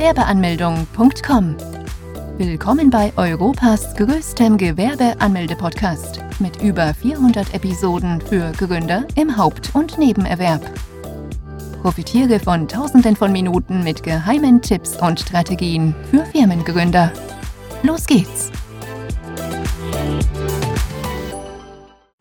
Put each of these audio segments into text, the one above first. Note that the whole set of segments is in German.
Gewerbeanmeldung.com. Willkommen bei Europas größtem Gewerbeanmelde-Podcast mit über 400 Episoden für Gründer im Haupt- und Nebenerwerb. Profitiere von Tausenden von Minuten mit geheimen Tipps und Strategien für Firmengründer. Los geht's!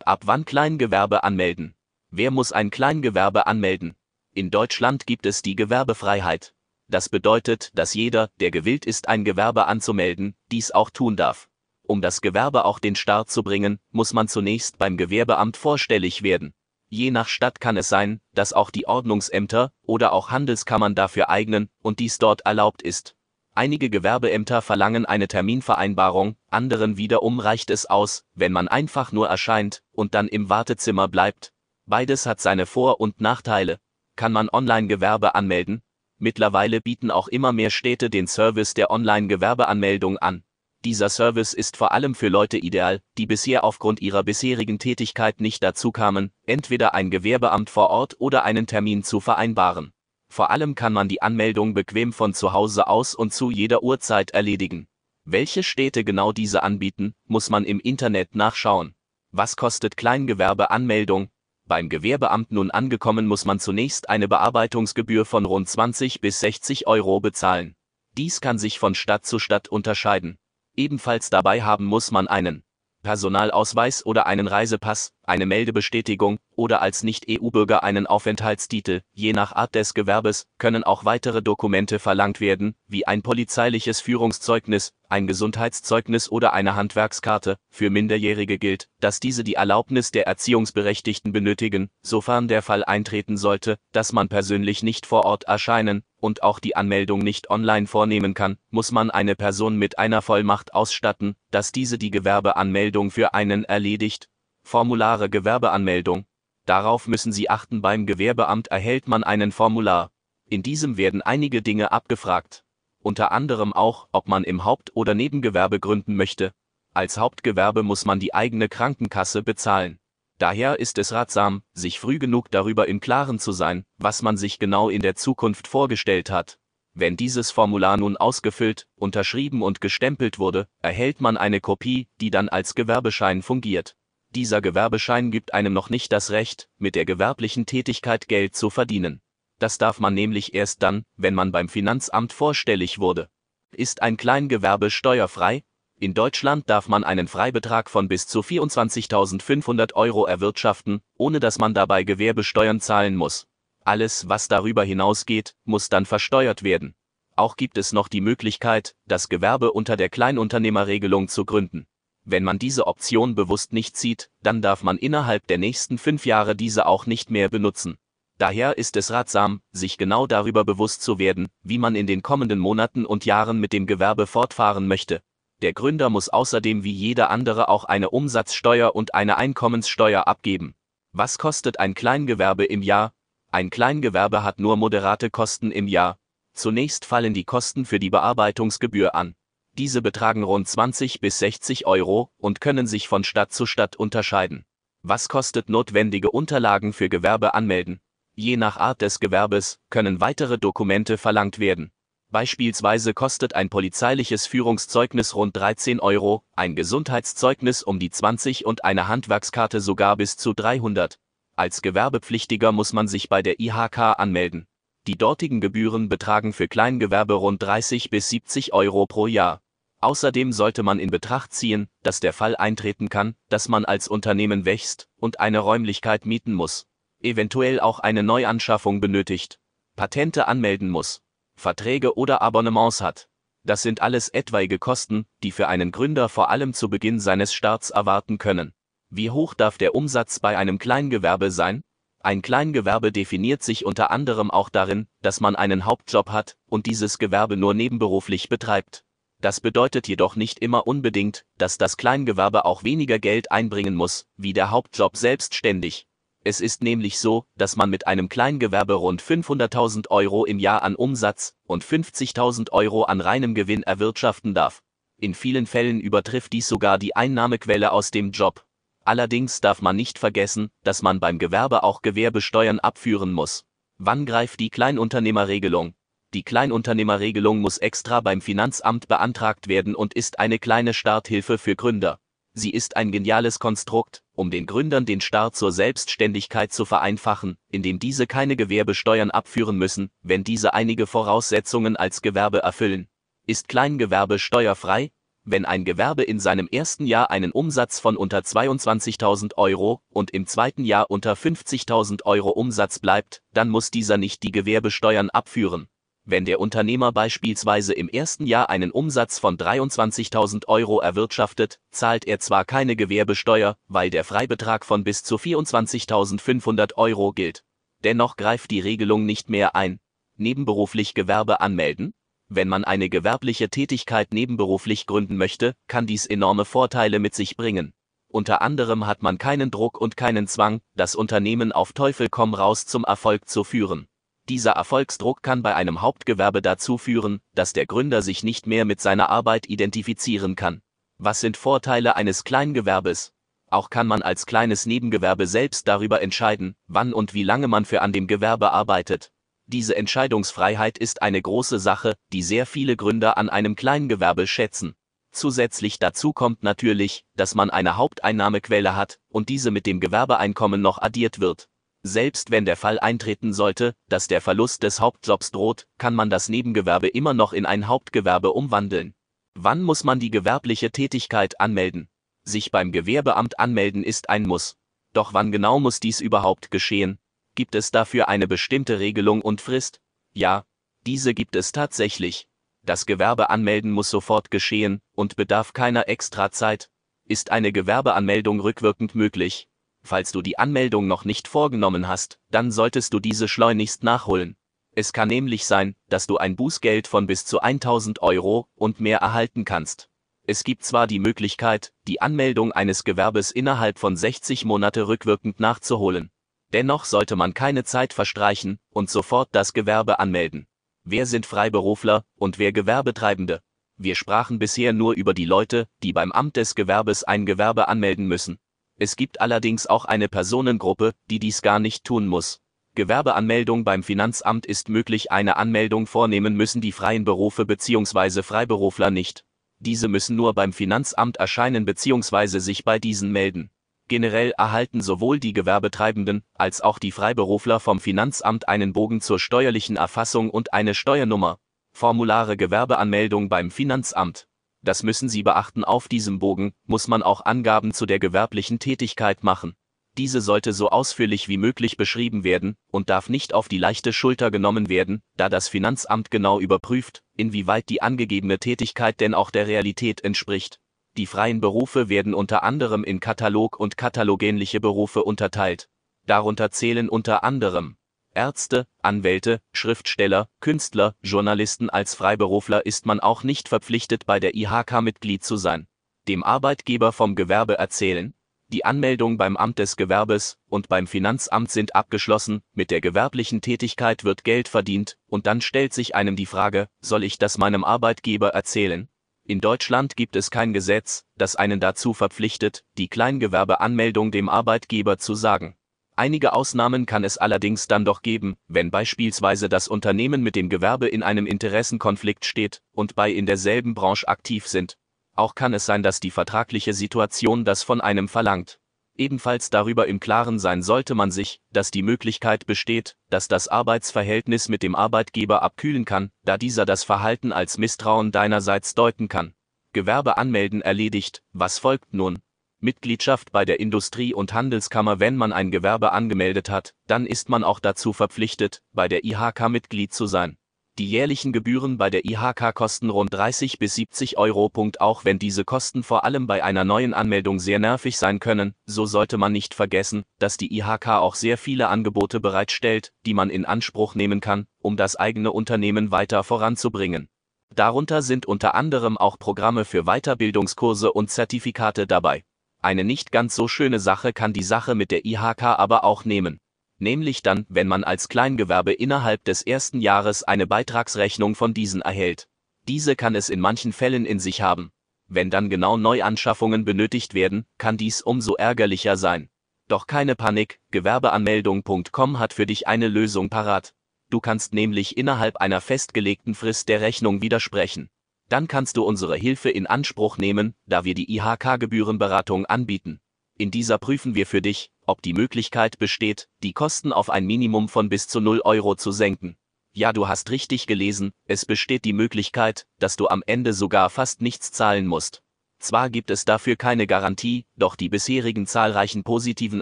Ab wann Kleingewerbe anmelden? Wer muss ein Kleingewerbe anmelden? In Deutschland gibt es die Gewerbefreiheit. Das bedeutet, dass jeder, der gewillt ist, ein Gewerbe anzumelden, dies auch tun darf. Um das Gewerbe auch den Start zu bringen, muss man zunächst beim Gewerbeamt vorstellig werden. Je nach Stadt kann es sein, dass auch die Ordnungsämter oder auch Handelskammern dafür eignen und dies dort erlaubt ist. Einige Gewerbeämter verlangen eine Terminvereinbarung, anderen wiederum reicht es aus, wenn man einfach nur erscheint und dann im Wartezimmer bleibt. Beides hat seine Vor- und Nachteile. Kann man Online-Gewerbe anmelden? Mittlerweile bieten auch immer mehr Städte den Service der Online-Gewerbeanmeldung an. Dieser Service ist vor allem für Leute ideal, die bisher aufgrund ihrer bisherigen Tätigkeit nicht dazu kamen, entweder ein Gewerbeamt vor Ort oder einen Termin zu vereinbaren. Vor allem kann man die Anmeldung bequem von zu Hause aus und zu jeder Uhrzeit erledigen. Welche Städte genau diese anbieten, muss man im Internet nachschauen. Was kostet Kleingewerbeanmeldung? Beim Gewerbeamt nun angekommen muss man zunächst eine Bearbeitungsgebühr von rund 20 bis 60 Euro bezahlen. Dies kann sich von Stadt zu Stadt unterscheiden. Ebenfalls dabei haben muss man einen Personalausweis oder einen Reisepass, eine Meldebestätigung oder als Nicht-EU-Bürger einen Aufenthaltstitel. Je nach Art des Gewerbes können auch weitere Dokumente verlangt werden, wie ein polizeiliches Führungszeugnis, ein Gesundheitszeugnis oder eine Handwerkskarte. Für Minderjährige gilt, dass diese die Erlaubnis der Erziehungsberechtigten benötigen, sofern der Fall eintreten sollte, dass man persönlich nicht vor Ort erscheinen und auch die Anmeldung nicht online vornehmen kann, muss man eine Person mit einer Vollmacht ausstatten, dass diese die Gewerbeanmeldung für einen erledigt. Formulare Gewerbeanmeldung. Darauf müssen Sie achten, beim Gewerbeamt erhält man einen Formular. In diesem werden einige Dinge abgefragt. Unter anderem auch, ob man im Haupt- oder Nebengewerbe gründen möchte. Als Hauptgewerbe muss man die eigene Krankenkasse bezahlen. Daher ist es ratsam, sich früh genug darüber im Klaren zu sein, was man sich genau in der Zukunft vorgestellt hat. Wenn dieses Formular nun ausgefüllt, unterschrieben und gestempelt wurde, erhält man eine Kopie, die dann als Gewerbeschein fungiert. Dieser Gewerbeschein gibt einem noch nicht das Recht, mit der gewerblichen Tätigkeit Geld zu verdienen. Das darf man nämlich erst dann, wenn man beim Finanzamt vorstellig wurde. Ist ein Kleingewerbe steuerfrei, in Deutschland darf man einen Freibetrag von bis zu 24.500 Euro erwirtschaften, ohne dass man dabei Gewerbesteuern zahlen muss. Alles, was darüber hinausgeht, muss dann versteuert werden. Auch gibt es noch die Möglichkeit, das Gewerbe unter der Kleinunternehmerregelung zu gründen. Wenn man diese Option bewusst nicht zieht, dann darf man innerhalb der nächsten fünf Jahre diese auch nicht mehr benutzen. Daher ist es ratsam, sich genau darüber bewusst zu werden, wie man in den kommenden Monaten und Jahren mit dem Gewerbe fortfahren möchte. Der Gründer muss außerdem wie jeder andere auch eine Umsatzsteuer und eine Einkommenssteuer abgeben. Was kostet ein Kleingewerbe im Jahr? Ein Kleingewerbe hat nur moderate Kosten im Jahr. Zunächst fallen die Kosten für die Bearbeitungsgebühr an. Diese betragen rund 20 bis 60 Euro und können sich von Stadt zu Stadt unterscheiden. Was kostet notwendige Unterlagen für Gewerbe anmelden? Je nach Art des Gewerbes können weitere Dokumente verlangt werden. Beispielsweise kostet ein polizeiliches Führungszeugnis rund 13 Euro, ein Gesundheitszeugnis um die 20 und eine Handwerkskarte sogar bis zu 300. Als Gewerbepflichtiger muss man sich bei der IHK anmelden. Die dortigen Gebühren betragen für Kleingewerbe rund 30 bis 70 Euro pro Jahr. Außerdem sollte man in Betracht ziehen, dass der Fall eintreten kann, dass man als Unternehmen wächst und eine Räumlichkeit mieten muss, eventuell auch eine Neuanschaffung benötigt, Patente anmelden muss. Verträge oder Abonnements hat. Das sind alles etwaige Kosten, die für einen Gründer vor allem zu Beginn seines Starts erwarten können. Wie hoch darf der Umsatz bei einem Kleingewerbe sein? Ein Kleingewerbe definiert sich unter anderem auch darin, dass man einen Hauptjob hat und dieses Gewerbe nur nebenberuflich betreibt. Das bedeutet jedoch nicht immer unbedingt, dass das Kleingewerbe auch weniger Geld einbringen muss, wie der Hauptjob selbstständig. Es ist nämlich so, dass man mit einem Kleingewerbe rund 500.000 Euro im Jahr an Umsatz und 50.000 Euro an reinem Gewinn erwirtschaften darf. In vielen Fällen übertrifft dies sogar die Einnahmequelle aus dem Job. Allerdings darf man nicht vergessen, dass man beim Gewerbe auch Gewerbesteuern abführen muss. Wann greift die Kleinunternehmerregelung? Die Kleinunternehmerregelung muss extra beim Finanzamt beantragt werden und ist eine kleine Starthilfe für Gründer. Sie ist ein geniales Konstrukt, um den Gründern den Start zur Selbstständigkeit zu vereinfachen, indem diese keine Gewerbesteuern abführen müssen, wenn diese einige Voraussetzungen als Gewerbe erfüllen. Ist Kleingewerbe steuerfrei? Wenn ein Gewerbe in seinem ersten Jahr einen Umsatz von unter 22.000 Euro und im zweiten Jahr unter 50.000 Euro Umsatz bleibt, dann muss dieser nicht die Gewerbesteuern abführen. Wenn der Unternehmer beispielsweise im ersten Jahr einen Umsatz von 23.000 Euro erwirtschaftet, zahlt er zwar keine Gewerbesteuer, weil der Freibetrag von bis zu 24.500 Euro gilt. Dennoch greift die Regelung nicht mehr ein. Nebenberuflich Gewerbe anmelden? Wenn man eine gewerbliche Tätigkeit nebenberuflich gründen möchte, kann dies enorme Vorteile mit sich bringen. Unter anderem hat man keinen Druck und keinen Zwang, das Unternehmen auf Teufel komm raus zum Erfolg zu führen. Dieser Erfolgsdruck kann bei einem Hauptgewerbe dazu führen, dass der Gründer sich nicht mehr mit seiner Arbeit identifizieren kann. Was sind Vorteile eines Kleingewerbes? Auch kann man als kleines Nebengewerbe selbst darüber entscheiden, wann und wie lange man für an dem Gewerbe arbeitet. Diese Entscheidungsfreiheit ist eine große Sache, die sehr viele Gründer an einem Kleingewerbe schätzen. Zusätzlich dazu kommt natürlich, dass man eine Haupteinnahmequelle hat und diese mit dem Gewerbeeinkommen noch addiert wird. Selbst wenn der Fall eintreten sollte, dass der Verlust des Hauptjobs droht, kann man das Nebengewerbe immer noch in ein Hauptgewerbe umwandeln. Wann muss man die gewerbliche Tätigkeit anmelden? Sich beim Gewerbeamt anmelden ist ein Muss. Doch wann genau muss dies überhaupt geschehen? Gibt es dafür eine bestimmte Regelung und Frist? Ja, diese gibt es tatsächlich. Das Gewerbe anmelden muss sofort geschehen und bedarf keiner extra Zeit. Ist eine Gewerbeanmeldung rückwirkend möglich, Falls du die Anmeldung noch nicht vorgenommen hast, dann solltest du diese schleunigst nachholen. Es kann nämlich sein, dass du ein Bußgeld von bis zu 1000 Euro und mehr erhalten kannst. Es gibt zwar die Möglichkeit, die Anmeldung eines Gewerbes innerhalb von 60 Monate rückwirkend nachzuholen. Dennoch sollte man keine Zeit verstreichen und sofort das Gewerbe anmelden. Wer sind Freiberufler und wer Gewerbetreibende? Wir sprachen bisher nur über die Leute, die beim Amt des Gewerbes ein Gewerbe anmelden müssen. Es gibt allerdings auch eine Personengruppe, die dies gar nicht tun muss. Gewerbeanmeldung beim Finanzamt ist möglich, eine Anmeldung vornehmen müssen die freien Berufe bzw. Freiberufler nicht. Diese müssen nur beim Finanzamt erscheinen bzw. sich bei diesen melden. Generell erhalten sowohl die Gewerbetreibenden als auch die Freiberufler vom Finanzamt einen Bogen zur steuerlichen Erfassung und eine Steuernummer. Formulare Gewerbeanmeldung beim Finanzamt das müssen Sie beachten, auf diesem Bogen muss man auch Angaben zu der gewerblichen Tätigkeit machen. Diese sollte so ausführlich wie möglich beschrieben werden und darf nicht auf die leichte Schulter genommen werden, da das Finanzamt genau überprüft, inwieweit die angegebene Tätigkeit denn auch der Realität entspricht. Die freien Berufe werden unter anderem in Katalog und katalogähnliche Berufe unterteilt. Darunter zählen unter anderem Ärzte, Anwälte, Schriftsteller, Künstler, Journalisten als Freiberufler ist man auch nicht verpflichtet bei der IHK Mitglied zu sein. Dem Arbeitgeber vom Gewerbe erzählen, die Anmeldung beim Amt des Gewerbes und beim Finanzamt sind abgeschlossen, mit der gewerblichen Tätigkeit wird Geld verdient, und dann stellt sich einem die Frage, soll ich das meinem Arbeitgeber erzählen? In Deutschland gibt es kein Gesetz, das einen dazu verpflichtet, die Kleingewerbeanmeldung dem Arbeitgeber zu sagen. Einige Ausnahmen kann es allerdings dann doch geben, wenn beispielsweise das Unternehmen mit dem Gewerbe in einem Interessenkonflikt steht und bei in derselben Branche aktiv sind. Auch kann es sein, dass die vertragliche Situation das von einem verlangt. Ebenfalls darüber im Klaren sein sollte man sich, dass die Möglichkeit besteht, dass das Arbeitsverhältnis mit dem Arbeitgeber abkühlen kann, da dieser das Verhalten als Misstrauen deinerseits deuten kann. Gewerbe anmelden erledigt, was folgt nun? Mitgliedschaft bei der Industrie- und Handelskammer Wenn man ein Gewerbe angemeldet hat, dann ist man auch dazu verpflichtet, bei der IHK Mitglied zu sein. Die jährlichen Gebühren bei der IHK kosten rund 30 bis 70 Euro. Auch wenn diese Kosten vor allem bei einer neuen Anmeldung sehr nervig sein können, so sollte man nicht vergessen, dass die IHK auch sehr viele Angebote bereitstellt, die man in Anspruch nehmen kann, um das eigene Unternehmen weiter voranzubringen. Darunter sind unter anderem auch Programme für Weiterbildungskurse und Zertifikate dabei. Eine nicht ganz so schöne Sache kann die Sache mit der IHK aber auch nehmen. Nämlich dann, wenn man als Kleingewerbe innerhalb des ersten Jahres eine Beitragsrechnung von diesen erhält. Diese kann es in manchen Fällen in sich haben. Wenn dann genau Neuanschaffungen benötigt werden, kann dies umso ärgerlicher sein. Doch keine Panik, Gewerbeanmeldung.com hat für dich eine Lösung parat. Du kannst nämlich innerhalb einer festgelegten Frist der Rechnung widersprechen. Dann kannst du unsere Hilfe in Anspruch nehmen, da wir die IHK-Gebührenberatung anbieten. In dieser prüfen wir für dich, ob die Möglichkeit besteht, die Kosten auf ein Minimum von bis zu 0 Euro zu senken. Ja, du hast richtig gelesen, es besteht die Möglichkeit, dass du am Ende sogar fast nichts zahlen musst. Zwar gibt es dafür keine Garantie, doch die bisherigen zahlreichen positiven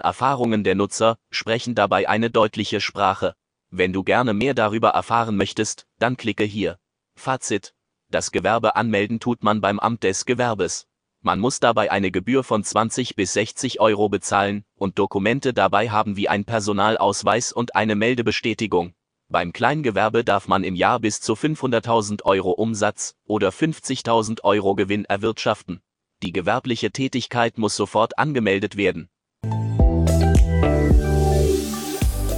Erfahrungen der Nutzer sprechen dabei eine deutliche Sprache. Wenn du gerne mehr darüber erfahren möchtest, dann klicke hier. Fazit. Das Gewerbe anmelden tut man beim Amt des Gewerbes. Man muss dabei eine Gebühr von 20 bis 60 Euro bezahlen und Dokumente dabei haben wie ein Personalausweis und eine Meldebestätigung. Beim Kleingewerbe darf man im Jahr bis zu 500.000 Euro Umsatz oder 50.000 Euro Gewinn erwirtschaften. Die gewerbliche Tätigkeit muss sofort angemeldet werden.